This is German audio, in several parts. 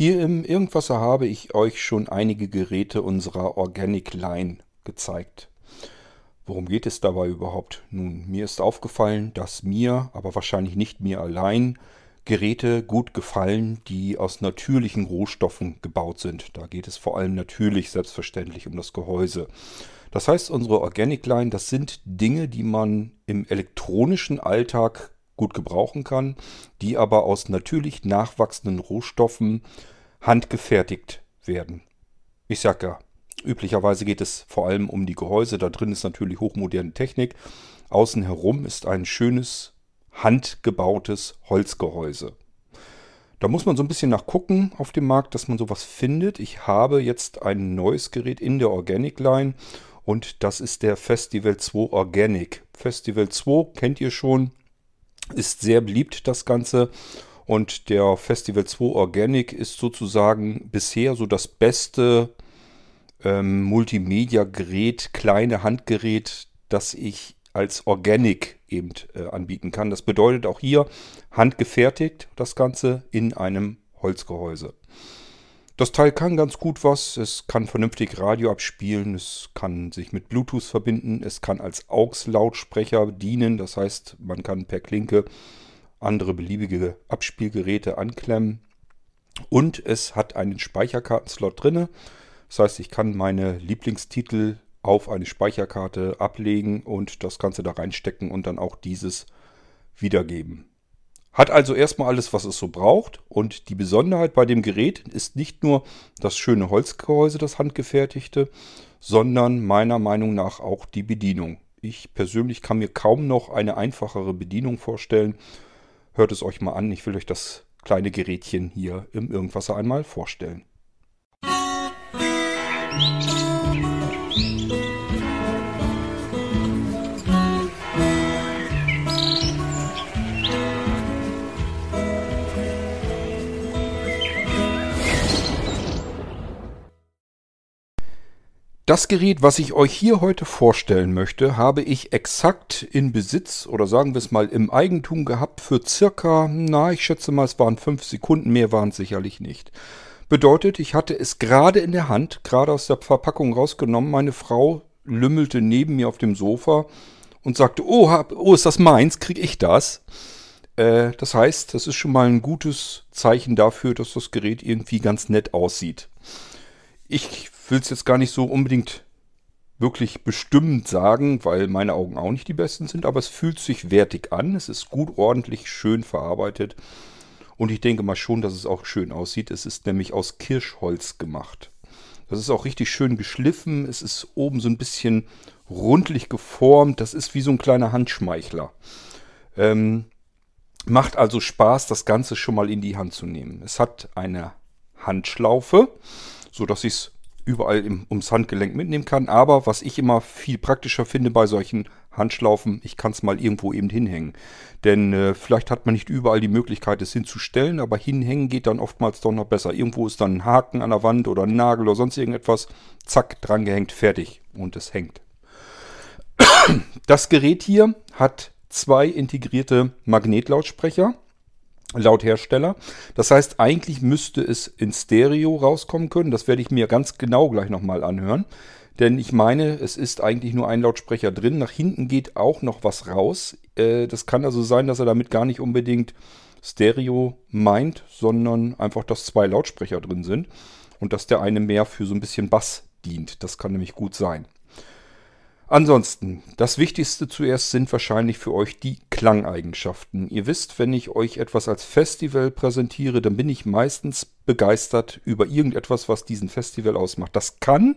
Hier im Irgendwasser habe ich euch schon einige Geräte unserer Organic Line gezeigt. Worum geht es dabei überhaupt? Nun, mir ist aufgefallen, dass mir, aber wahrscheinlich nicht mir allein, Geräte gut gefallen, die aus natürlichen Rohstoffen gebaut sind. Da geht es vor allem natürlich selbstverständlich um das Gehäuse. Das heißt, unsere Organic Line, das sind Dinge, die man im elektronischen Alltag gut gebrauchen kann, die aber aus natürlich nachwachsenden Rohstoffen handgefertigt werden. Ich sag ja, üblicherweise geht es vor allem um die Gehäuse. Da drin ist natürlich hochmoderne Technik. Außen herum ist ein schönes, handgebautes Holzgehäuse. Da muss man so ein bisschen nachgucken auf dem Markt, dass man sowas findet. Ich habe jetzt ein neues Gerät in der Organic Line und das ist der Festival 2 Organic. Festival 2 kennt ihr schon, ist sehr beliebt das Ganze und der Festival 2 Organic ist sozusagen bisher so das beste ähm, Multimedia-Gerät, kleine Handgerät, das ich als Organic eben äh, anbieten kann. Das bedeutet auch hier handgefertigt das Ganze in einem Holzgehäuse. Das Teil kann ganz gut was. Es kann vernünftig Radio abspielen. Es kann sich mit Bluetooth verbinden. Es kann als AUX-Lautsprecher dienen. Das heißt, man kann per Klinke andere beliebige Abspielgeräte anklemmen. Und es hat einen Speicherkartenslot drin. Das heißt, ich kann meine Lieblingstitel auf eine Speicherkarte ablegen und das Ganze da reinstecken und dann auch dieses wiedergeben. Hat also erstmal alles, was es so braucht. Und die Besonderheit bei dem Gerät ist nicht nur das schöne Holzgehäuse, das handgefertigte, sondern meiner Meinung nach auch die Bedienung. Ich persönlich kann mir kaum noch eine einfachere Bedienung vorstellen. Hört es euch mal an, ich will euch das kleine Gerätchen hier im Irgendwasser einmal vorstellen. Das Gerät, was ich euch hier heute vorstellen möchte, habe ich exakt in Besitz oder sagen wir es mal im Eigentum gehabt für circa, na, ich schätze mal, es waren fünf Sekunden, mehr waren es sicherlich nicht. Bedeutet, ich hatte es gerade in der Hand, gerade aus der Verpackung rausgenommen. Meine Frau lümmelte neben mir auf dem Sofa und sagte, oh, hab, oh ist das meins, krieg ich das? Äh, das heißt, das ist schon mal ein gutes Zeichen dafür, dass das Gerät irgendwie ganz nett aussieht. Ich will es jetzt gar nicht so unbedingt wirklich bestimmt sagen, weil meine Augen auch nicht die besten sind, aber es fühlt sich wertig an. Es ist gut, ordentlich, schön verarbeitet. Und ich denke mal schon, dass es auch schön aussieht. Es ist nämlich aus Kirschholz gemacht. Das ist auch richtig schön geschliffen. Es ist oben so ein bisschen rundlich geformt. Das ist wie so ein kleiner Handschmeichler. Ähm, macht also Spaß, das Ganze schon mal in die Hand zu nehmen. Es hat eine Handschlaufe, so dass ich es überall im, ums Handgelenk mitnehmen kann. Aber was ich immer viel praktischer finde bei solchen Handschlaufen, ich kann es mal irgendwo eben hinhängen. Denn äh, vielleicht hat man nicht überall die Möglichkeit, es hinzustellen, aber hinhängen geht dann oftmals doch noch besser. Irgendwo ist dann ein Haken an der Wand oder ein Nagel oder sonst irgendetwas. Zack, dran gehängt, fertig. Und es hängt. Das Gerät hier hat zwei integrierte Magnetlautsprecher laut Hersteller. Das heißt, eigentlich müsste es in Stereo rauskommen können. Das werde ich mir ganz genau gleich nochmal anhören. Denn ich meine, es ist eigentlich nur ein Lautsprecher drin. Nach hinten geht auch noch was raus. Äh, das kann also sein, dass er damit gar nicht unbedingt Stereo meint, sondern einfach, dass zwei Lautsprecher drin sind und dass der eine mehr für so ein bisschen Bass dient. Das kann nämlich gut sein. Ansonsten, das Wichtigste zuerst sind wahrscheinlich für euch die Klangeigenschaften. Ihr wisst, wenn ich euch etwas als Festival präsentiere, dann bin ich meistens begeistert über irgendetwas, was diesen Festival ausmacht. Das kann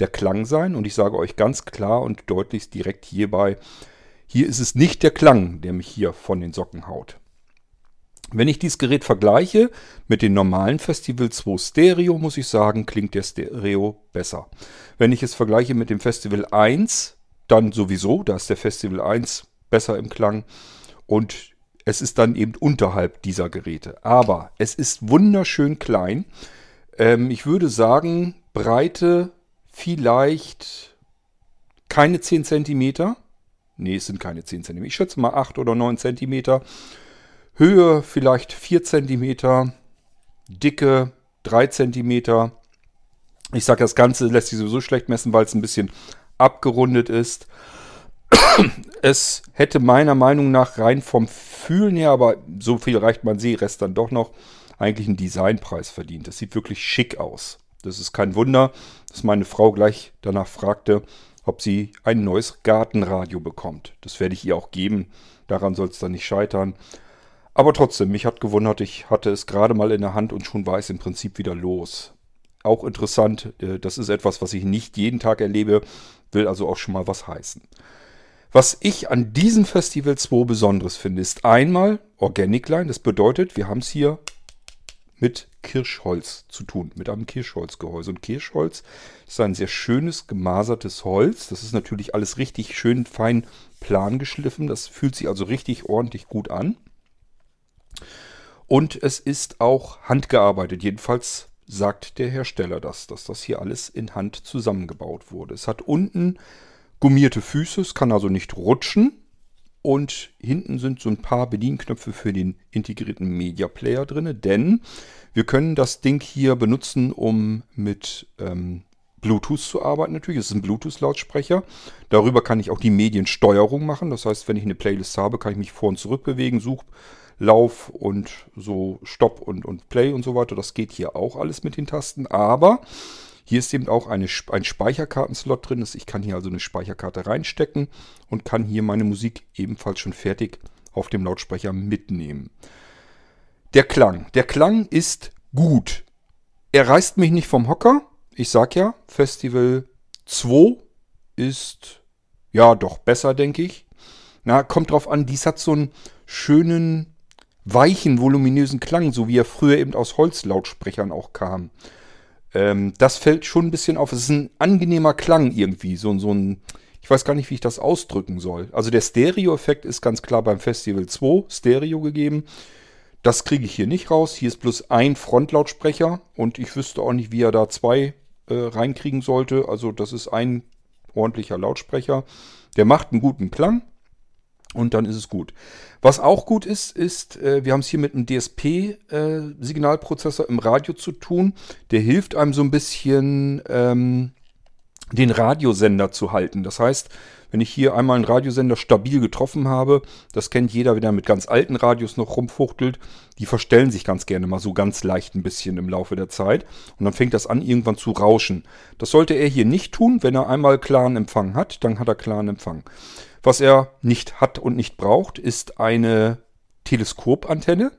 der Klang sein und ich sage euch ganz klar und deutlich direkt hierbei, hier ist es nicht der Klang, der mich hier von den Socken haut. Wenn ich dieses Gerät vergleiche mit den normalen Festival 2 Stereo, muss ich sagen, klingt der Stereo besser. Wenn ich es vergleiche mit dem Festival 1, dann sowieso, da ist der Festival 1 besser im Klang und es ist dann eben unterhalb dieser Geräte. Aber es ist wunderschön klein. Ähm, ich würde sagen, Breite vielleicht keine 10 cm. Ne, es sind keine 10 cm. Ich schätze mal 8 oder 9 cm. Höhe vielleicht 4 cm, Dicke 3 cm. Ich sage, das Ganze lässt sich sowieso schlecht messen, weil es ein bisschen abgerundet ist. Es hätte meiner Meinung nach rein vom Fühlen her, aber so viel reicht man Seerest dann doch noch, eigentlich einen Designpreis verdient. Das sieht wirklich schick aus. Das ist kein Wunder, dass meine Frau gleich danach fragte, ob sie ein neues Gartenradio bekommt. Das werde ich ihr auch geben. Daran soll es dann nicht scheitern. Aber trotzdem, mich hat gewundert, ich hatte es gerade mal in der Hand und schon war es im Prinzip wieder los. Auch interessant, äh, das ist etwas, was ich nicht jeden Tag erlebe, will also auch schon mal was heißen. Was ich an diesem Festival 2 Besonderes finde, ist einmal Organic Line. Das bedeutet, wir haben es hier mit Kirschholz zu tun, mit einem Kirschholzgehäuse. Und Kirschholz ist ein sehr schönes, gemasertes Holz. Das ist natürlich alles richtig schön fein plan geschliffen. Das fühlt sich also richtig ordentlich gut an. Und es ist auch handgearbeitet. Jedenfalls sagt der Hersteller das, dass das hier alles in Hand zusammengebaut wurde. Es hat unten gummierte Füße, es kann also nicht rutschen. Und hinten sind so ein paar Bedienknöpfe für den integrierten Media Player drin, denn wir können das Ding hier benutzen, um mit ähm, Bluetooth zu arbeiten natürlich. Es ist ein Bluetooth-Lautsprecher. Darüber kann ich auch die Mediensteuerung machen. Das heißt, wenn ich eine Playlist habe, kann ich mich vor und zurück bewegen, Such, Lauf und so Stopp und, und Play und so weiter. Das geht hier auch alles mit den Tasten. Aber hier ist eben auch eine, ein Speicherkartenslot drin. Ich kann hier also eine Speicherkarte reinstecken und kann hier meine Musik ebenfalls schon fertig auf dem Lautsprecher mitnehmen. Der Klang. Der Klang ist gut. Er reißt mich nicht vom Hocker. Ich sag ja, Festival 2 ist ja doch besser, denke ich. Na, kommt drauf an, dies hat so einen schönen, weichen, voluminösen Klang, so wie er früher eben aus Holzlautsprechern auch kam. Ähm, das fällt schon ein bisschen auf. Es ist ein angenehmer Klang irgendwie. So, so ein, ich weiß gar nicht, wie ich das ausdrücken soll. Also der Stereo-Effekt ist ganz klar beim Festival 2 Stereo gegeben. Das kriege ich hier nicht raus. Hier ist bloß ein Frontlautsprecher und ich wüsste auch nicht, wie er da zwei äh, reinkriegen sollte. Also das ist ein ordentlicher Lautsprecher. Der macht einen guten Klang und dann ist es gut. Was auch gut ist, ist, äh, wir haben es hier mit einem DSP-Signalprozessor äh, im Radio zu tun. Der hilft einem so ein bisschen ähm, den Radiosender zu halten. Das heißt, wenn ich hier einmal einen Radiosender stabil getroffen habe, das kennt jeder, der mit ganz alten Radios noch rumfuchtelt, die verstellen sich ganz gerne mal so ganz leicht ein bisschen im Laufe der Zeit und dann fängt das an irgendwann zu rauschen. Das sollte er hier nicht tun, wenn er einmal klaren Empfang hat, dann hat er klaren Empfang. Was er nicht hat und nicht braucht, ist eine Teleskopantenne.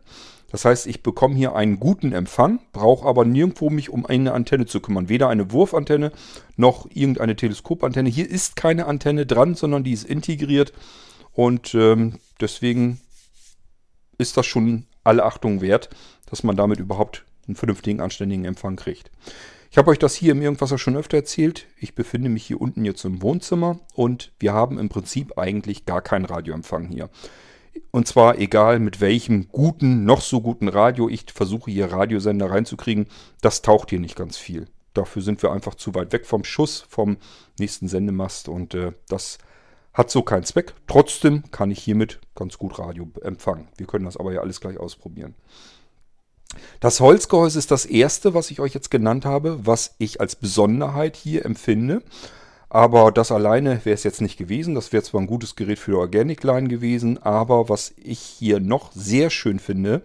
Das heißt, ich bekomme hier einen guten Empfang, brauche aber nirgendwo mich um eine Antenne zu kümmern. Weder eine Wurfantenne noch irgendeine Teleskopantenne. Hier ist keine Antenne dran, sondern die ist integriert. Und ähm, deswegen ist das schon alle Achtung wert, dass man damit überhaupt einen vernünftigen, anständigen Empfang kriegt. Ich habe euch das hier im Irgendwas schon öfter erzählt. Ich befinde mich hier unten jetzt im Wohnzimmer und wir haben im Prinzip eigentlich gar keinen Radioempfang hier. Und zwar egal mit welchem guten, noch so guten Radio ich versuche hier Radiosender reinzukriegen, das taucht hier nicht ganz viel. Dafür sind wir einfach zu weit weg vom Schuss, vom nächsten Sendemast und äh, das hat so keinen Zweck. Trotzdem kann ich hiermit ganz gut Radio empfangen. Wir können das aber ja alles gleich ausprobieren. Das Holzgehäuse ist das erste, was ich euch jetzt genannt habe, was ich als Besonderheit hier empfinde. Aber das alleine wäre es jetzt nicht gewesen. Das wäre zwar ein gutes Gerät für Organic Line gewesen, aber was ich hier noch sehr schön finde,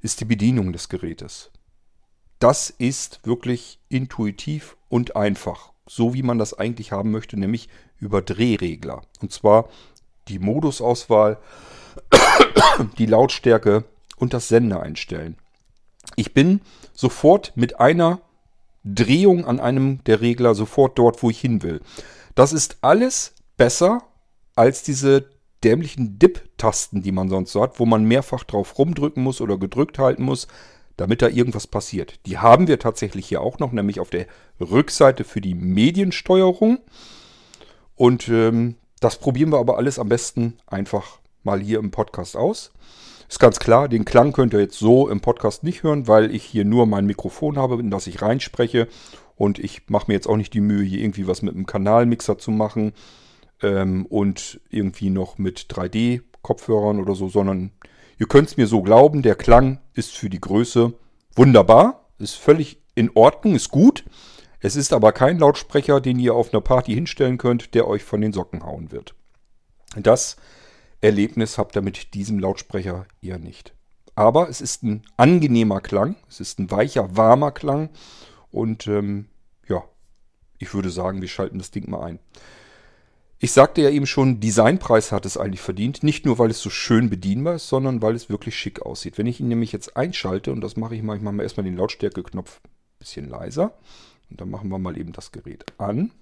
ist die Bedienung des Gerätes. Das ist wirklich intuitiv und einfach. So wie man das eigentlich haben möchte, nämlich über Drehregler. Und zwar die Modusauswahl, die Lautstärke und das Sender einstellen. Ich bin sofort mit einer Drehung an einem der Regler sofort dort, wo ich hin will. Das ist alles besser als diese dämlichen Dip-Tasten, die man sonst so hat, wo man mehrfach drauf rumdrücken muss oder gedrückt halten muss, damit da irgendwas passiert. Die haben wir tatsächlich hier auch noch, nämlich auf der Rückseite für die Mediensteuerung. Und ähm, das probieren wir aber alles am besten einfach mal hier im Podcast aus. Ist ganz klar, den Klang könnt ihr jetzt so im Podcast nicht hören, weil ich hier nur mein Mikrofon habe, in das ich reinspreche. Und ich mache mir jetzt auch nicht die Mühe, hier irgendwie was mit einem Kanalmixer zu machen ähm, und irgendwie noch mit 3D-Kopfhörern oder so, sondern ihr könnt es mir so glauben, der Klang ist für die Größe wunderbar. ist völlig in Ordnung, ist gut. Es ist aber kein Lautsprecher, den ihr auf einer Party hinstellen könnt, der euch von den Socken hauen wird. Das Erlebnis habt ihr mit diesem Lautsprecher eher nicht. Aber es ist ein angenehmer Klang, es ist ein weicher, warmer Klang und ähm, ja, ich würde sagen, wir schalten das Ding mal ein. Ich sagte ja eben schon, Designpreis hat es eigentlich verdient. Nicht nur, weil es so schön bedienbar ist, sondern weil es wirklich schick aussieht. Wenn ich ihn nämlich jetzt einschalte, und das mache ich mal, ich mache mal erstmal den Lautstärkeknopf ein bisschen leiser. Und dann machen wir mal eben das Gerät an.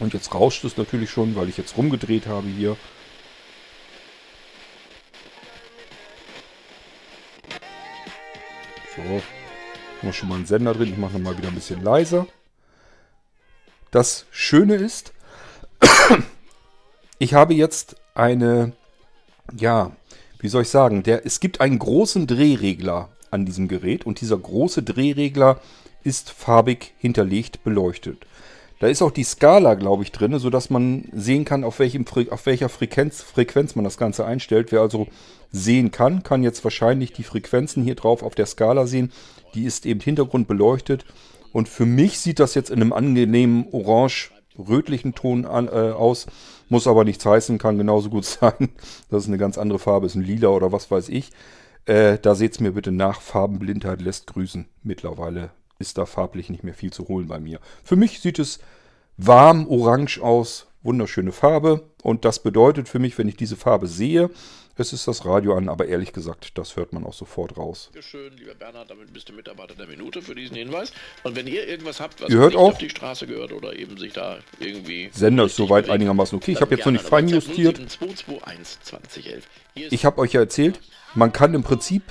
Und jetzt rauscht es natürlich schon, weil ich jetzt rumgedreht habe hier. So, wir schon mal einen Sender drin. Ich mache nochmal wieder ein bisschen leiser. Das Schöne ist, ich habe jetzt eine, ja, wie soll ich sagen, der, es gibt einen großen Drehregler an diesem Gerät und dieser große Drehregler ist farbig hinterlegt beleuchtet. Da ist auch die Skala, glaube ich, drin, sodass man sehen kann, auf, welchem, auf welcher Frequenz, Frequenz man das Ganze einstellt. Wer also sehen kann, kann jetzt wahrscheinlich die Frequenzen hier drauf auf der Skala sehen. Die ist eben Hintergrund beleuchtet. Und für mich sieht das jetzt in einem angenehmen orange-rötlichen Ton an, äh, aus. Muss aber nichts heißen, kann genauso gut sein, dass es eine ganz andere Farbe ist, ein lila oder was weiß ich. Äh, da seht es mir bitte nach. Farbenblindheit lässt grüßen. Mittlerweile ist da farblich nicht mehr viel zu holen bei mir. Für mich sieht es warm orange aus, wunderschöne Farbe. Und das bedeutet für mich, wenn ich diese Farbe sehe, es ist das Radio an, aber ehrlich gesagt, das hört man auch sofort raus. Schön, lieber Bernhard, damit bist du Mitarbeiter der Minute für diesen Hinweis. Und wenn ihr irgendwas habt, was ihr hört nicht auch, auf die Straße gehört oder eben sich da irgendwie... Sender ist soweit bewegt, einigermaßen okay. Ich habe jetzt noch nicht fein justiert. Ich habe euch ja erzählt, man kann im Prinzip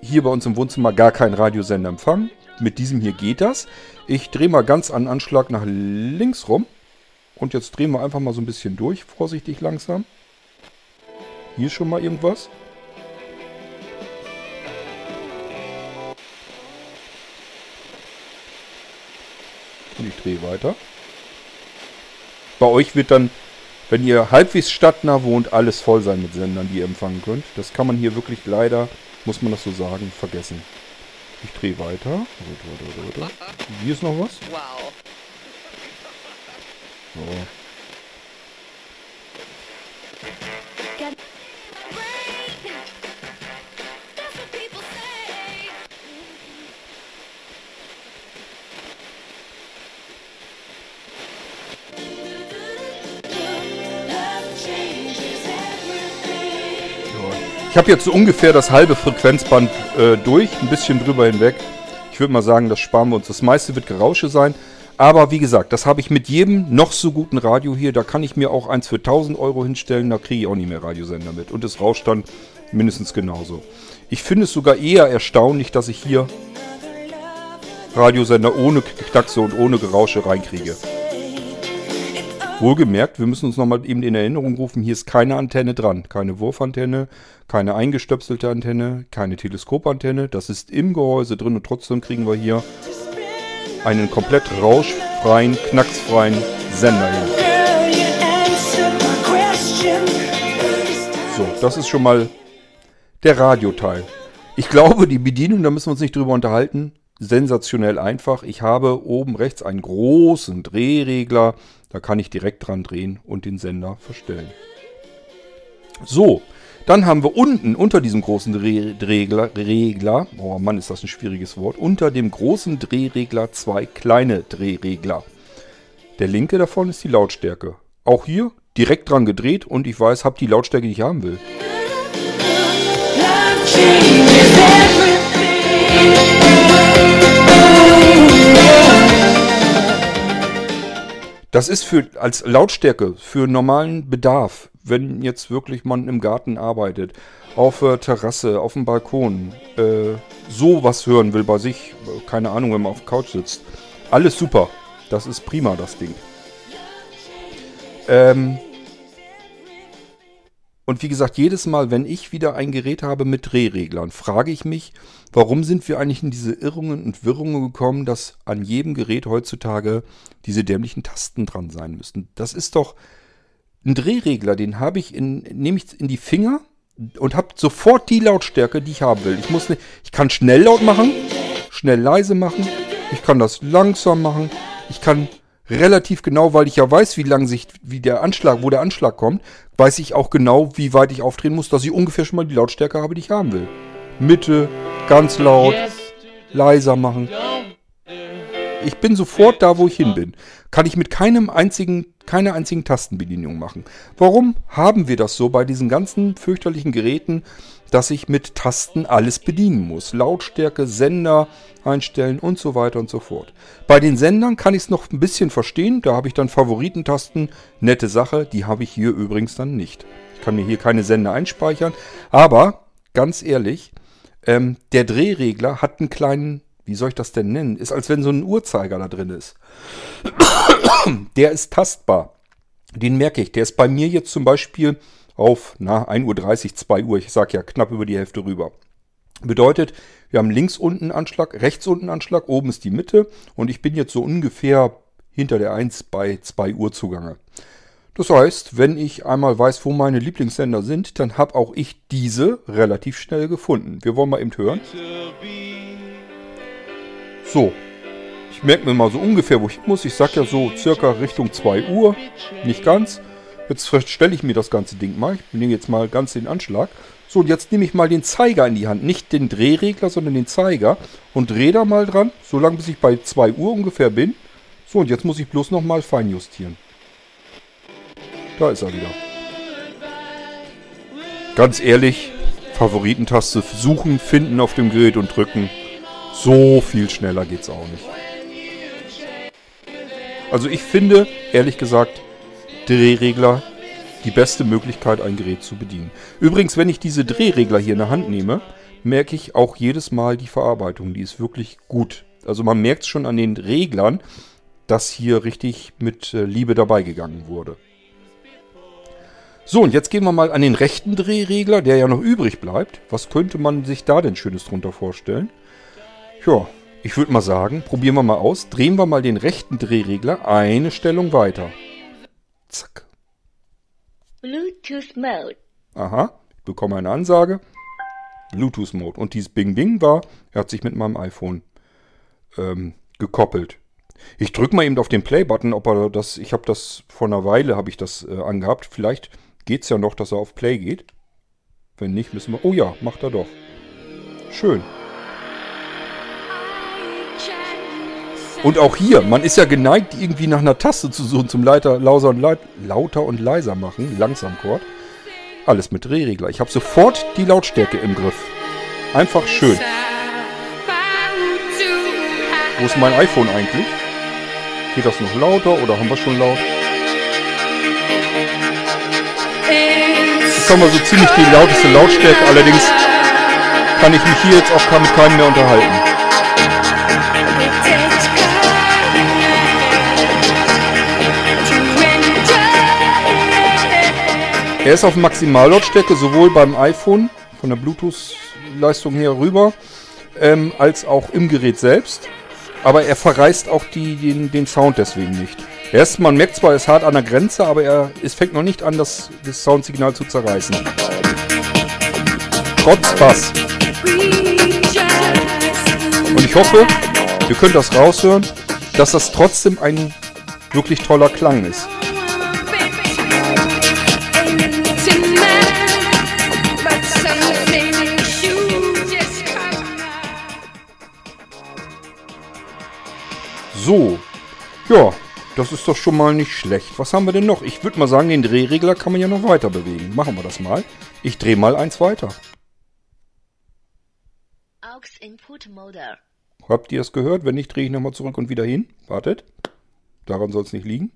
hier bei uns im Wohnzimmer gar keinen Radiosender empfangen. Mit diesem hier geht das. Ich drehe mal ganz an Anschlag nach links rum. Und jetzt drehen wir einfach mal so ein bisschen durch, vorsichtig langsam. Hier ist schon mal irgendwas. Und ich drehe weiter. Bei euch wird dann, wenn ihr halbwegs stadtnah wohnt, alles voll sein mit Sendern, die ihr empfangen könnt. Das kann man hier wirklich leider, muss man das so sagen, vergessen. Ich drehe weiter. Hier ist noch was. Wow. So. Ich habe jetzt ungefähr das halbe Frequenzband äh, durch, ein bisschen drüber hinweg. Ich würde mal sagen, das sparen wir uns. Das meiste wird Gerausche sein. Aber wie gesagt, das habe ich mit jedem noch so guten Radio hier. Da kann ich mir auch eins für 1000 Euro hinstellen. Da kriege ich auch nicht mehr Radiosender mit. Und es rauscht dann mindestens genauso. Ich finde es sogar eher erstaunlich, dass ich hier Radiosender ohne Knackse und ohne Gerausche reinkriege. Wohlgemerkt, wir müssen uns nochmal eben in Erinnerung rufen, hier ist keine Antenne dran. Keine Wurfantenne, keine eingestöpselte Antenne, keine Teleskopantenne. Das ist im Gehäuse drin und trotzdem kriegen wir hier einen komplett rauschfreien, knacksfreien Sender hin. So, das ist schon mal der Radioteil. Ich glaube, die Bedienung, da müssen wir uns nicht drüber unterhalten, sensationell einfach. Ich habe oben rechts einen großen Drehregler. Da kann ich direkt dran drehen und den Sender verstellen. So, dann haben wir unten unter diesem großen Drehregler, Regler, oh Mann, ist das ein schwieriges Wort, unter dem großen Drehregler zwei kleine Drehregler. Der linke davon ist die Lautstärke. Auch hier direkt dran gedreht und ich weiß, habe die Lautstärke, die ich haben will. Das ist für als Lautstärke für normalen Bedarf, wenn jetzt wirklich man im Garten arbeitet, auf der Terrasse, auf dem Balkon, äh, so was hören will bei sich, keine Ahnung, wenn man auf der Couch sitzt. Alles super. Das ist prima, das Ding. Ähm, und wie gesagt, jedes Mal, wenn ich wieder ein Gerät habe mit Drehreglern, frage ich mich, warum sind wir eigentlich in diese Irrungen und Wirrungen gekommen, dass an jedem Gerät heutzutage diese dämlichen Tasten dran sein müssen. Das ist doch ein Drehregler, den habe ich in, nehme ich in die Finger und habe sofort die Lautstärke, die ich haben will. Ich muss ich kann schnell laut machen, schnell leise machen. Ich kann das langsam machen. Ich kann relativ genau, weil ich ja weiß, wie lang sich, wie der Anschlag, wo der Anschlag kommt, weiß ich auch genau, wie weit ich aufdrehen muss, dass ich ungefähr schon mal die Lautstärke habe, die ich haben will. Mitte, ganz laut, leiser machen. Ich bin sofort da, wo ich hin bin. Kann ich mit keinem einzigen, keiner einzigen Tastenbedienung machen. Warum haben wir das so bei diesen ganzen fürchterlichen Geräten, dass ich mit Tasten alles bedienen muss? Lautstärke, Sender einstellen und so weiter und so fort. Bei den Sendern kann ich es noch ein bisschen verstehen. Da habe ich dann Favoritentasten. Nette Sache. Die habe ich hier übrigens dann nicht. Ich kann mir hier keine Sender einspeichern. Aber, ganz ehrlich, ähm, der Drehregler hat einen kleinen wie soll ich das denn nennen? Ist, als wenn so ein Uhrzeiger da drin ist. Der ist tastbar. Den merke ich. Der ist bei mir jetzt zum Beispiel auf na, 1.30 Uhr, 2 Uhr. Ich sage ja knapp über die Hälfte rüber. Bedeutet, wir haben links unten Anschlag, rechts unten Anschlag, oben ist die Mitte und ich bin jetzt so ungefähr hinter der 1 bei 2 Uhr zugange. Das heißt, wenn ich einmal weiß, wo meine Lieblingssender sind, dann habe auch ich diese relativ schnell gefunden. Wir wollen mal eben hören. So. Ich merke mir mal so ungefähr, wo ich muss. Ich sag ja so circa Richtung 2 Uhr. Nicht ganz. Jetzt stelle ich mir das ganze Ding mal. Ich nehme jetzt mal ganz den Anschlag. So, und jetzt nehme ich mal den Zeiger in die Hand. Nicht den Drehregler, sondern den Zeiger. Und drehe da mal dran. So lange, bis ich bei 2 Uhr ungefähr bin. So, und jetzt muss ich bloß nochmal feinjustieren. Da ist er wieder. Ganz ehrlich, Favoritentaste suchen, finden auf dem Gerät und drücken. So viel schneller geht's auch nicht. Also ich finde, ehrlich gesagt, Drehregler die beste Möglichkeit, ein Gerät zu bedienen. Übrigens, wenn ich diese Drehregler hier in der Hand nehme, merke ich auch jedes Mal die Verarbeitung. Die ist wirklich gut. Also man merkt es schon an den Reglern, dass hier richtig mit äh, Liebe dabei gegangen wurde. So, und jetzt gehen wir mal an den rechten Drehregler, der ja noch übrig bleibt. Was könnte man sich da denn Schönes drunter vorstellen? Ja, ich würde mal sagen, probieren wir mal aus. Drehen wir mal den rechten Drehregler eine Stellung weiter. Zack. Bluetooth Mode. Aha, ich bekomme eine Ansage. Bluetooth Mode. Und dieses Bing Bing war, er hat sich mit meinem iPhone ähm, gekoppelt. Ich drücke mal eben auf den Play-Button, ob er das, ich habe das vor einer Weile, habe ich das äh, angehabt. Vielleicht geht es ja noch, dass er auf Play geht. Wenn nicht, müssen wir, oh ja, macht er doch. Schön. Und auch hier, man ist ja geneigt, irgendwie nach einer Taste zu suchen zum Leiter, lauser und leit, lauter und leiser machen, langsam Chord. Alles mit Drehregler. Ich habe sofort die Lautstärke im Griff. Einfach schön. Wo ist mein iPhone eigentlich? Geht das noch lauter oder haben wir schon laut? Jetzt haben wir so ziemlich die lauteste Lautstärke, allerdings kann ich mich hier jetzt auch mit keinem mehr unterhalten. Er ist auf Maximallautstärke sowohl beim iPhone von der Bluetooth-Leistung her rüber, ähm, als auch im Gerät selbst. Aber er verreißt auch die, den, den Sound deswegen nicht. Erst, man merkt zwar, er ist hart an der Grenze, aber er, es fängt noch nicht an, das, das Soundsignal zu zerreißen. Trotz Bass. Und ich hoffe, ihr könnt das raushören, dass das trotzdem ein wirklich toller Klang ist. So. Ja, das ist doch schon mal nicht schlecht. Was haben wir denn noch? Ich würde mal sagen, den Drehregler kann man ja noch weiter bewegen. Machen wir das mal. Ich drehe mal eins weiter. Aux Input Mode. Habt ihr es gehört? Wenn nicht, drehe ich nochmal zurück und wieder hin. Wartet. Daran soll es nicht liegen.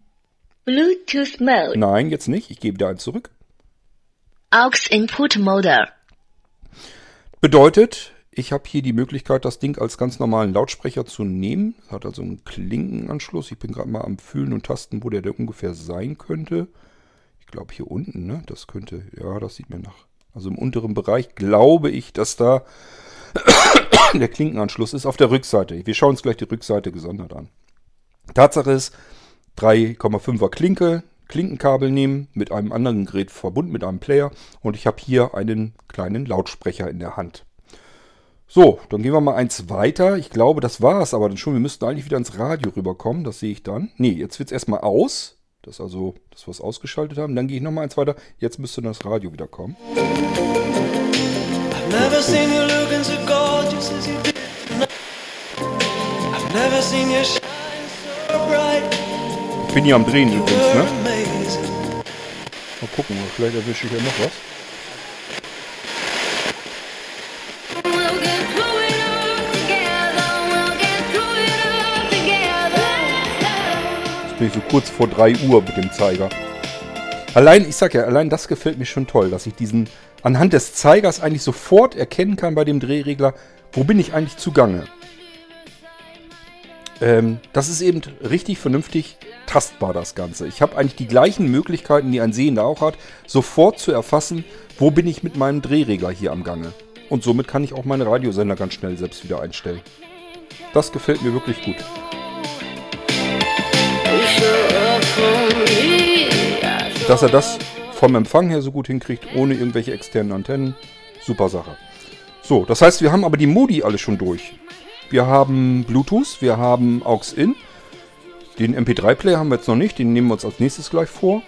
Bluetooth Mode. Nein, jetzt nicht. Ich gebe wieder eins zurück. Aux Input Mode. Bedeutet, ich habe hier die Möglichkeit, das Ding als ganz normalen Lautsprecher zu nehmen. Hat also einen Klinkenanschluss. Ich bin gerade mal am Fühlen und Tasten, wo der, der ungefähr sein könnte. Ich glaube hier unten, ne? Das könnte, ja, das sieht mir nach. Also im unteren Bereich glaube ich, dass da der Klinkenanschluss ist auf der Rückseite. Wir schauen uns gleich die Rückseite gesondert an. Tatsache ist, 3,5er Klinke, Klinkenkabel nehmen, mit einem anderen Gerät verbunden, mit einem Player. Und ich habe hier einen kleinen Lautsprecher in der Hand. So, dann gehen wir mal eins weiter. Ich glaube, das war es aber dann schon. Wir müssten eigentlich wieder ins Radio rüberkommen. Das sehe ich dann. Nee, jetzt wird es erstmal aus. Das ist also, dass wir es ausgeschaltet haben. Dann gehe ich nochmal eins weiter. Jetzt müsste das Radio wieder kommen. I've never seen you looking so gorgeous as you did I've never seen you shine so bright. Ich bin hier am Drehen übrigens, ne? Mal gucken, vielleicht erwische ich ja noch was. Jetzt bin ich so kurz vor 3 Uhr mit dem Zeiger. Allein, ich sag ja, allein das gefällt mir schon toll, dass ich diesen anhand des Zeigers eigentlich sofort erkennen kann bei dem Drehregler, wo bin ich eigentlich zugange. Ähm, das ist eben richtig vernünftig tastbar, das Ganze. Ich habe eigentlich die gleichen Möglichkeiten, die ein Sehender auch hat, sofort zu erfassen, wo bin ich mit meinem Drehregler hier am Gange. Und somit kann ich auch meine Radiosender ganz schnell selbst wieder einstellen. Das gefällt mir wirklich gut. Dass er das vom Empfang her so gut hinkriegt, ohne irgendwelche externen Antennen, super Sache. So, das heißt, wir haben aber die Modi alle schon durch. Wir haben Bluetooth, wir haben AUX-In. Den MP3-Player haben wir jetzt noch nicht, den nehmen wir uns als nächstes gleich vor.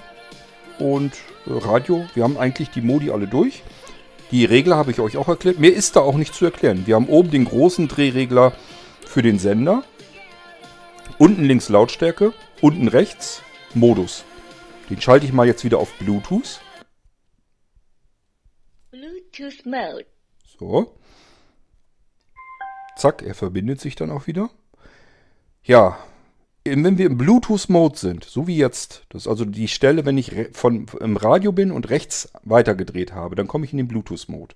Und äh, Radio, wir haben eigentlich die Modi alle durch. Die Regler habe ich euch auch erklärt. Mehr ist da auch nicht zu erklären. Wir haben oben den großen Drehregler für den Sender. Unten links Lautstärke. Unten rechts Modus. Den schalte ich mal jetzt wieder auf Bluetooth. Bluetooth Mode. So. Zack, er verbindet sich dann auch wieder. Ja, wenn wir im Bluetooth-Mode sind, so wie jetzt, das ist also die Stelle, wenn ich von, im Radio bin und rechts weitergedreht habe, dann komme ich in den Bluetooth-Mode.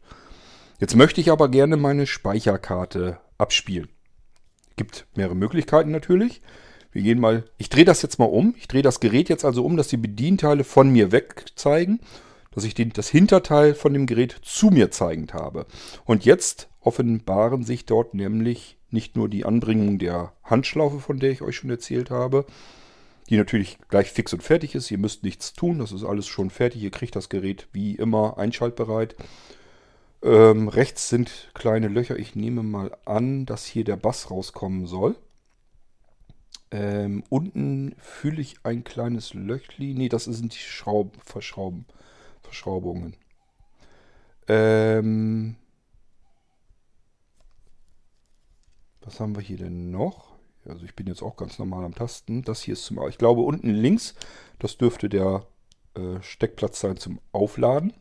Jetzt möchte ich aber gerne meine Speicherkarte abspielen. Gibt mehrere Möglichkeiten natürlich. Wir gehen mal, ich drehe das jetzt mal um. Ich drehe das Gerät jetzt also um, dass die Bedienteile von mir weg zeigen, dass ich den, das Hinterteil von dem Gerät zu mir zeigend habe. Und jetzt offenbaren sich dort nämlich nicht nur die Anbringung der Handschlaufe, von der ich euch schon erzählt habe, die natürlich gleich fix und fertig ist. Ihr müsst nichts tun, das ist alles schon fertig. Ihr kriegt das Gerät wie immer einschaltbereit. Ähm, rechts sind kleine Löcher. Ich nehme mal an, dass hier der Bass rauskommen soll. Ähm, unten fühle ich ein kleines Löchli. Ne, das sind die Schraub Verschrauben, Verschraubungen. Ähm, was haben wir hier denn noch? Also ich bin jetzt auch ganz normal am Tasten. Das hier ist zum, ich glaube unten links, das dürfte der äh, Steckplatz sein zum Aufladen.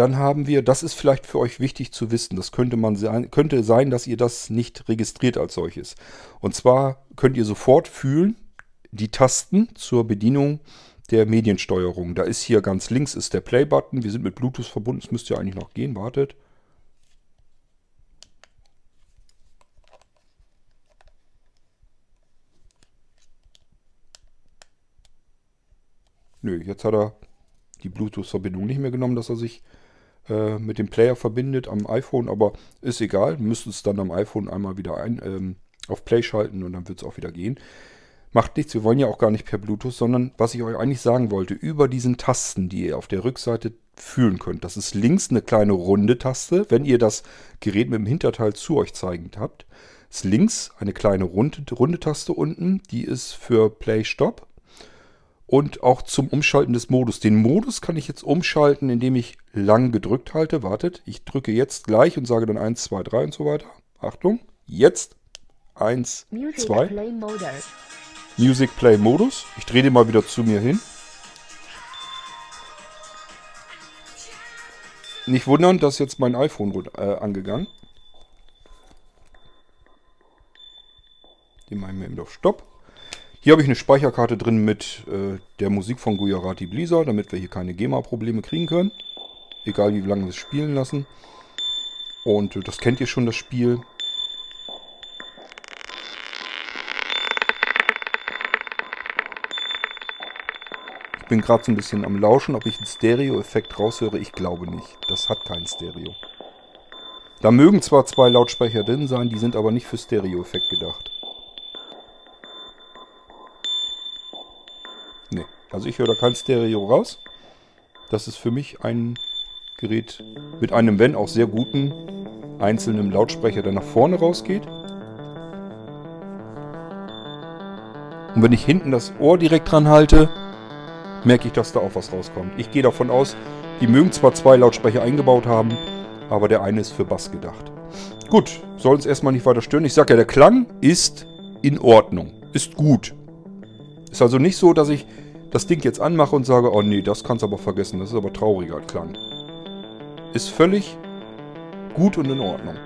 Dann haben wir, das ist vielleicht für euch wichtig zu wissen, das könnte, man sein, könnte sein, dass ihr das nicht registriert als solches. Und zwar könnt ihr sofort fühlen, die Tasten zur Bedienung der Mediensteuerung. Da ist hier ganz links ist der Play-Button. Wir sind mit Bluetooth verbunden, es müsste ja eigentlich noch gehen. Wartet. Nö, jetzt hat er die Bluetooth-Verbindung nicht mehr genommen, dass er sich äh, mit dem Player verbindet am iPhone, aber ist egal. Müsst es dann am iPhone einmal wieder ein, ähm, auf Play schalten und dann wird es auch wieder gehen. Macht nichts, wir wollen ja auch gar nicht per Bluetooth, sondern was ich euch eigentlich sagen wollte, über diesen Tasten, die ihr auf der Rückseite fühlen könnt. Das ist links eine kleine runde Taste, wenn ihr das Gerät mit dem Hinterteil zu euch zeigend habt. Ist links eine kleine runde, runde Taste unten, die ist für Play Stop und auch zum Umschalten des Modus. Den Modus kann ich jetzt umschalten, indem ich lang gedrückt halte. Wartet, ich drücke jetzt gleich und sage dann 1, 2, 3 und so weiter. Achtung, jetzt 1, Music 2. Play Music Play Modus. Ich drehe den mal wieder zu mir hin. Nicht wundern, dass jetzt mein iPhone wird äh, angegangen. Den machen wir eben auf Stopp. Hier habe ich eine Speicherkarte drin mit äh, der Musik von Gujarati Blizzard, damit wir hier keine GEMA-Probleme kriegen können. Egal wie lange wir es spielen lassen. Und äh, das kennt ihr schon, das Spiel. Ich bin gerade so ein bisschen am Lauschen, ob ich einen Stereo-Effekt raushöre. Ich glaube nicht. Das hat keinen Stereo. Da mögen zwar zwei Lautsprecher drin sein, die sind aber nicht für Stereo-Effekt gedacht. Also ich höre da kein Stereo raus. Das ist für mich ein Gerät mit einem, wenn auch sehr guten, einzelnen Lautsprecher, der nach vorne rausgeht. Und wenn ich hinten das Ohr direkt dran halte, merke ich, dass da auch was rauskommt. Ich gehe davon aus, die mögen zwar zwei Lautsprecher eingebaut haben, aber der eine ist für Bass gedacht. Gut, soll uns erstmal nicht weiter stören. Ich sage ja, der Klang ist in Ordnung, ist gut. Ist also nicht so, dass ich das Ding jetzt anmache und sage, oh nee, das kannst du aber vergessen, das ist aber trauriger Klang. Ist völlig gut und in Ordnung.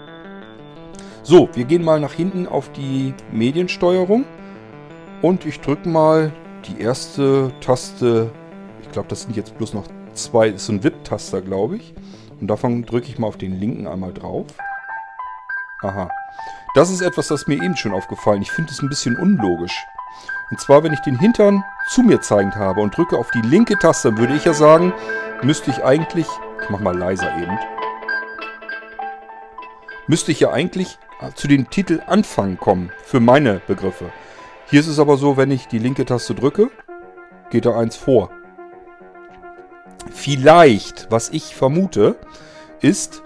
So, wir gehen mal nach hinten auf die Mediensteuerung und ich drücke mal die erste Taste. Ich glaube, das sind jetzt bloß noch zwei, ist ein VIP-Taster, glaube ich. Und davon drücke ich mal auf den linken einmal drauf. Aha. Das ist etwas, das mir eben schon aufgefallen. Ich finde es ein bisschen unlogisch. Und zwar, wenn ich den Hintern zu mir zeigend habe und drücke auf die linke Taste, würde ich ja sagen, müsste ich eigentlich, ich mache mal leiser eben, müsste ich ja eigentlich zu den Titel Anfang kommen, für meine Begriffe. Hier ist es aber so, wenn ich die linke Taste drücke, geht da eins vor. Vielleicht, was ich vermute, ist,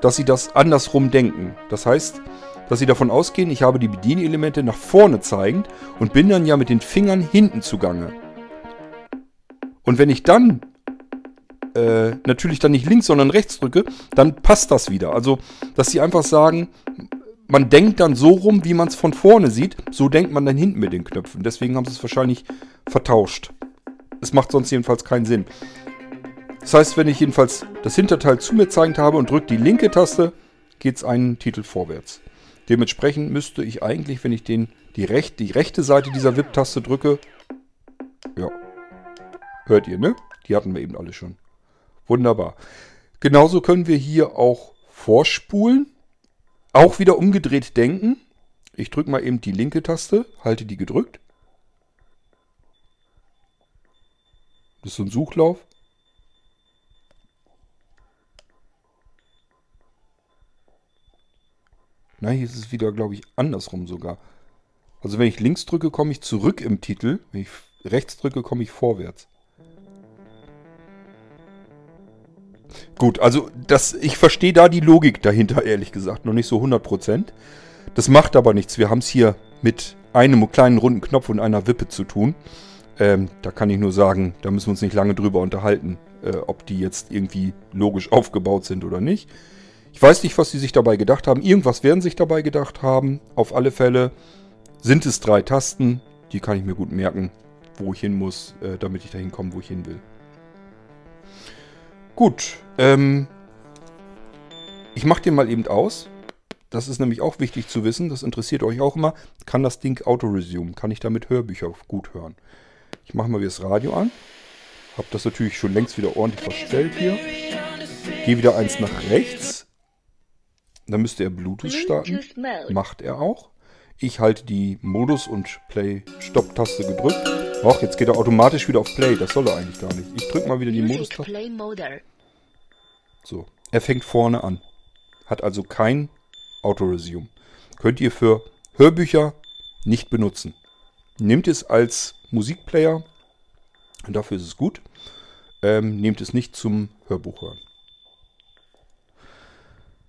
dass sie das andersrum denken. Das heißt, dass sie davon ausgehen, ich habe die Bedienelemente nach vorne zeigend und bin dann ja mit den Fingern hinten zugange. Und wenn ich dann äh, natürlich dann nicht links, sondern rechts drücke, dann passt das wieder. Also, dass sie einfach sagen, man denkt dann so rum, wie man es von vorne sieht, so denkt man dann hinten mit den Knöpfen. Deswegen haben sie es wahrscheinlich vertauscht. Es macht sonst jedenfalls keinen Sinn. Das heißt, wenn ich jedenfalls das Hinterteil zu mir zeigend habe und drücke die linke Taste, geht es einen Titel vorwärts. Dementsprechend müsste ich eigentlich, wenn ich den, die, recht, die rechte Seite dieser VIP-Taste drücke, ja, hört ihr, ne? Die hatten wir eben alle schon. Wunderbar. Genauso können wir hier auch vorspulen. Auch wieder umgedreht denken. Ich drücke mal eben die linke Taste, halte die gedrückt. Das ist so ein Suchlauf. Na, hier ist es wieder, glaube ich, andersrum sogar. Also wenn ich links drücke, komme ich zurück im Titel. Wenn ich rechts drücke, komme ich vorwärts. Gut, also das, ich verstehe da die Logik dahinter, ehrlich gesagt, noch nicht so 100%. Das macht aber nichts. Wir haben es hier mit einem kleinen runden Knopf und einer Wippe zu tun. Ähm, da kann ich nur sagen, da müssen wir uns nicht lange drüber unterhalten, äh, ob die jetzt irgendwie logisch aufgebaut sind oder nicht. Ich weiß nicht, was sie sich dabei gedacht haben. Irgendwas werden sich dabei gedacht haben. Auf alle Fälle sind es drei Tasten. Die kann ich mir gut merken, wo ich hin muss, äh, damit ich dahin komme, wo ich hin will. Gut, ähm, ich mache den mal eben aus. Das ist nämlich auch wichtig zu wissen, das interessiert euch auch immer. Kann das Ding Auto-Resume? Kann ich damit Hörbücher gut hören? Ich mache mal wieder das Radio an. Hab das natürlich schon längst wieder ordentlich verstellt hier. Gehe wieder eins nach rechts. Dann müsste er Bluetooth starten. Macht er auch. Ich halte die Modus- und Play-Stop-Taste gedrückt. Och, jetzt geht er automatisch wieder auf Play. Das soll er eigentlich gar nicht. Ich drücke mal wieder die Modus-Taste. So, er fängt vorne an. Hat also kein Auto-Resume. Könnt ihr für Hörbücher nicht benutzen. Nehmt es als Musikplayer. Dafür ist es gut. Ähm, nehmt es nicht zum Hörbuch hören.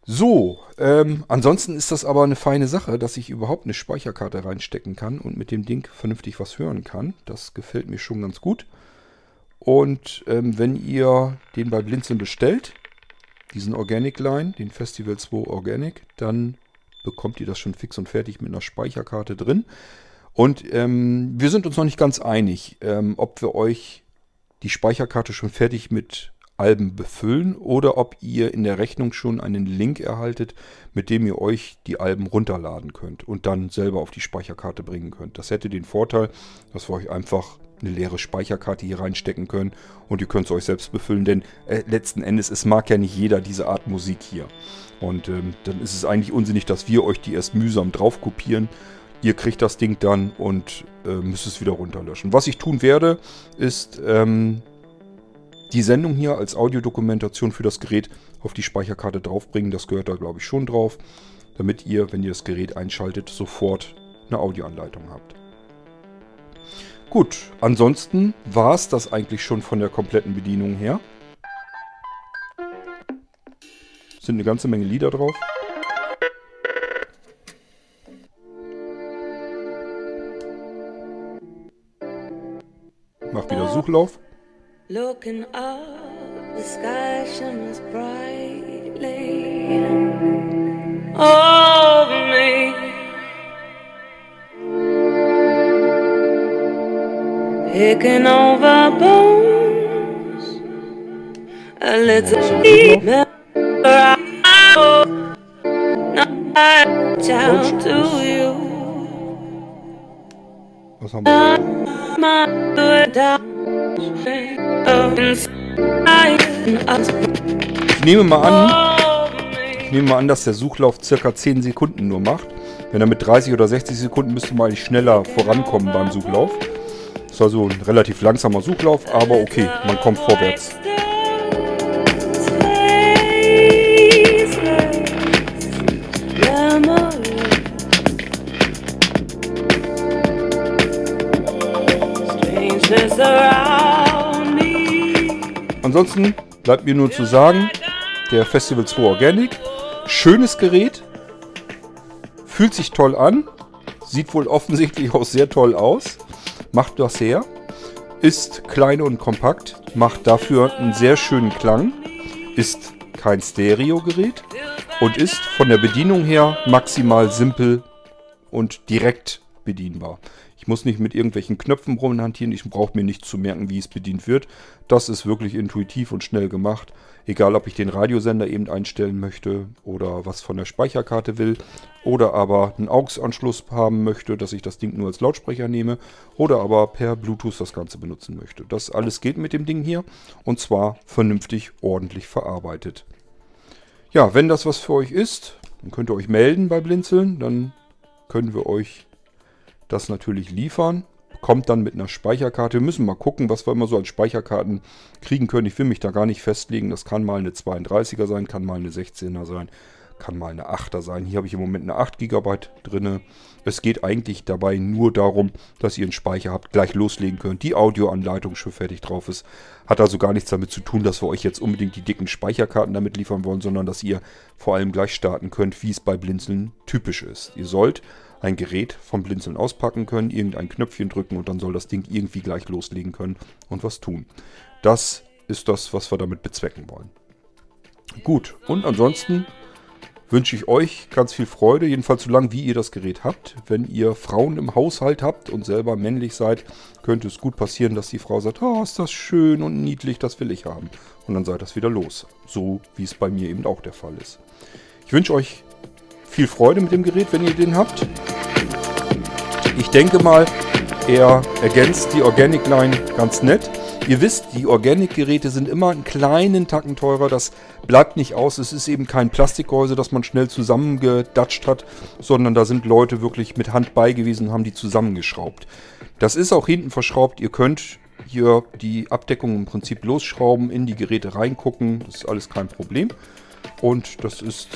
So, ähm, ansonsten ist das aber eine feine Sache, dass ich überhaupt eine Speicherkarte reinstecken kann und mit dem Ding vernünftig was hören kann. Das gefällt mir schon ganz gut. Und ähm, wenn ihr den bei Blinzeln bestellt, diesen Organic Line, den Festival 2 Organic, dann bekommt ihr das schon fix und fertig mit einer Speicherkarte drin. Und ähm, wir sind uns noch nicht ganz einig, ähm, ob wir euch die Speicherkarte schon fertig mit Alben befüllen oder ob ihr in der Rechnung schon einen Link erhaltet, mit dem ihr euch die Alben runterladen könnt und dann selber auf die Speicherkarte bringen könnt. Das hätte den Vorteil, dass wir euch einfach eine leere Speicherkarte hier reinstecken können und ihr könnt es euch selbst befüllen, denn äh, letzten Endes, es mag ja nicht jeder diese Art Musik hier. Und ähm, dann ist es eigentlich unsinnig, dass wir euch die erst mühsam drauf kopieren. Ihr kriegt das Ding dann und äh, müsst es wieder runterlöschen. Was ich tun werde, ist ähm, die Sendung hier als Audiodokumentation für das Gerät auf die Speicherkarte draufbringen. Das gehört da, glaube ich, schon drauf, damit ihr, wenn ihr das Gerät einschaltet, sofort eine Audioanleitung habt. Gut, ansonsten war es das eigentlich schon von der kompletten Bedienung her. Sind eine ganze Menge Lieder drauf. Mach wieder Suchlauf. Looking up, the sky shimmers brightly over me. Picking over bones, a little remember I down to you. Was haben wir? Ich nehme mal an, ich nehme mal an, dass der Suchlauf circa 10 Sekunden nur macht. Wenn er mit 30 oder 60 Sekunden müsste man eigentlich schneller vorankommen beim Suchlauf. Das ist also ein relativ langsamer Suchlauf, aber okay, man kommt vorwärts. Ansonsten bleibt mir nur zu sagen, der Festival 2 Organic, schönes Gerät, fühlt sich toll an, sieht wohl offensichtlich auch sehr toll aus, macht das her, ist klein und kompakt, macht dafür einen sehr schönen Klang, ist kein Stereo-Gerät und ist von der Bedienung her maximal simpel und direkt bedienbar. Ich muss nicht mit irgendwelchen Knöpfen rumhantieren. Ich brauche mir nicht zu merken, wie es bedient wird. Das ist wirklich intuitiv und schnell gemacht. Egal, ob ich den Radiosender eben einstellen möchte oder was von der Speicherkarte will oder aber einen AUX-Anschluss haben möchte, dass ich das Ding nur als Lautsprecher nehme oder aber per Bluetooth das Ganze benutzen möchte. Das alles geht mit dem Ding hier und zwar vernünftig, ordentlich verarbeitet. Ja, wenn das was für euch ist, dann könnt ihr euch melden bei Blinzeln. Dann können wir euch das natürlich liefern. Kommt dann mit einer Speicherkarte. Wir müssen mal gucken, was wir immer so als Speicherkarten kriegen können. Ich will mich da gar nicht festlegen. Das kann mal eine 32er sein, kann mal eine 16er sein, kann mal eine 8er sein. Hier habe ich im Moment eine 8 GB drin. Es geht eigentlich dabei nur darum, dass ihr einen Speicher habt, gleich loslegen könnt, die Audioanleitung schon fertig drauf ist. Hat also gar nichts damit zu tun, dass wir euch jetzt unbedingt die dicken Speicherkarten damit liefern wollen, sondern dass ihr vor allem gleich starten könnt, wie es bei Blinzeln typisch ist. Ihr sollt ein Gerät vom Blinzeln auspacken können, irgendein Knöpfchen drücken und dann soll das Ding irgendwie gleich loslegen können und was tun. Das ist das, was wir damit bezwecken wollen. Gut, und ansonsten wünsche ich euch ganz viel Freude, jedenfalls so lange wie ihr das Gerät habt. Wenn ihr Frauen im Haushalt habt und selber männlich seid, könnte es gut passieren, dass die Frau sagt, oh, ist das schön und niedlich, das will ich haben. Und dann seid das wieder los. So wie es bei mir eben auch der Fall ist. Ich wünsche euch viel Freude mit dem Gerät, wenn ihr den habt. Ich denke mal, er ergänzt die Organic Line ganz nett. Ihr wisst, die Organic-Geräte sind immer einen kleinen Tacken teurer. Das bleibt nicht aus. Es ist eben kein Plastikgehäuse, das man schnell zusammengedatscht hat, sondern da sind Leute wirklich mit Hand bei gewesen und haben die zusammengeschraubt. Das ist auch hinten verschraubt. Ihr könnt hier die Abdeckung im Prinzip losschrauben, in die Geräte reingucken. Das ist alles kein Problem. Und das ist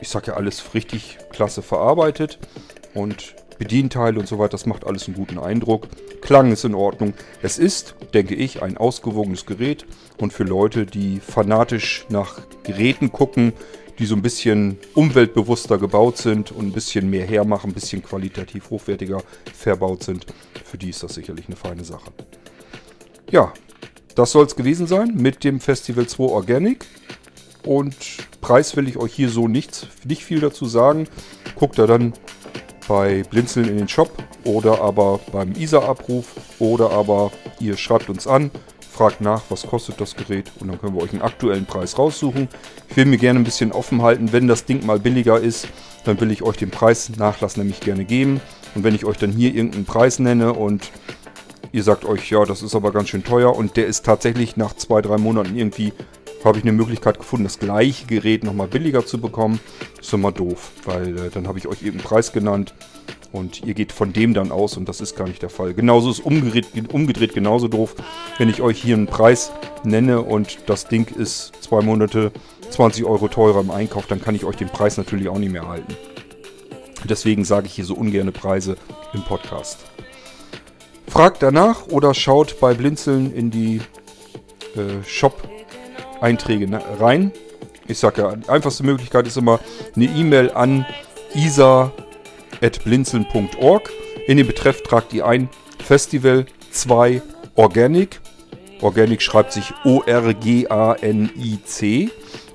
ich sag ja alles richtig klasse verarbeitet und Bedienteile und so weiter, das macht alles einen guten Eindruck. Klang ist in Ordnung. Es ist, denke ich, ein ausgewogenes Gerät und für Leute, die fanatisch nach Geräten gucken, die so ein bisschen umweltbewusster gebaut sind und ein bisschen mehr hermachen, ein bisschen qualitativ hochwertiger verbaut sind, für die ist das sicherlich eine feine Sache. Ja, das soll es gewesen sein mit dem Festival 2 Organic. Und Preis will ich euch hier so nichts, nicht viel dazu sagen. Guckt da dann bei Blinzeln in den Shop oder aber beim ISA-Abruf oder aber ihr schreibt uns an, fragt nach, was kostet das Gerät und dann können wir euch einen aktuellen Preis raussuchen. Ich will mir gerne ein bisschen offen halten, wenn das Ding mal billiger ist, dann will ich euch den Preisnachlass nämlich gerne geben. Und wenn ich euch dann hier irgendeinen Preis nenne und ihr sagt euch, ja, das ist aber ganz schön teuer und der ist tatsächlich nach zwei, drei Monaten irgendwie habe ich eine Möglichkeit gefunden, das gleiche Gerät nochmal billiger zu bekommen. ist immer doof, weil äh, dann habe ich euch eben Preis genannt und ihr geht von dem dann aus und das ist gar nicht der Fall. Genauso ist umgedreht, umgedreht genauso doof, wenn ich euch hier einen Preis nenne und das Ding ist zwei Monate 20 Euro teurer im Einkauf, dann kann ich euch den Preis natürlich auch nicht mehr halten. Deswegen sage ich hier so ungerne Preise im Podcast. Fragt danach oder schaut bei Blinzeln in die äh, Shop Einträge rein Ich sage ja, die einfachste Möglichkeit ist immer eine E-Mail an isa.blinzeln.org. In den Betreff tragt ihr ein Festival 2 Organic. Organic schreibt sich O-R-G-A-N-I-C.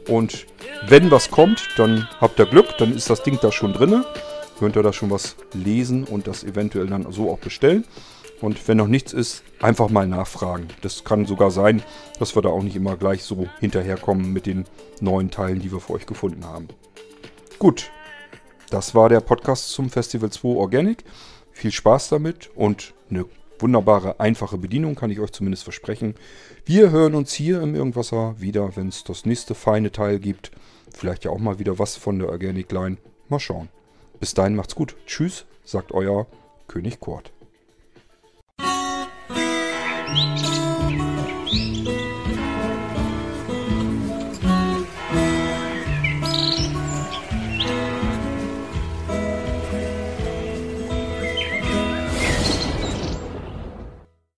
Und wenn was kommt, dann habt ihr Glück, dann ist das Ding da schon drin. Könnt ihr da schon was lesen und das eventuell dann so auch bestellen. Und wenn noch nichts ist, einfach mal nachfragen. Das kann sogar sein, dass wir da auch nicht immer gleich so hinterherkommen mit den neuen Teilen, die wir für euch gefunden haben. Gut, das war der Podcast zum Festival 2 Organic. Viel Spaß damit und eine wunderbare, einfache Bedienung, kann ich euch zumindest versprechen. Wir hören uns hier im Irgendwasser wieder, wenn es das nächste feine Teil gibt. Vielleicht ja auch mal wieder was von der Organic Line. Mal schauen. Bis dahin macht's gut. Tschüss, sagt euer König Kurt. Thank you.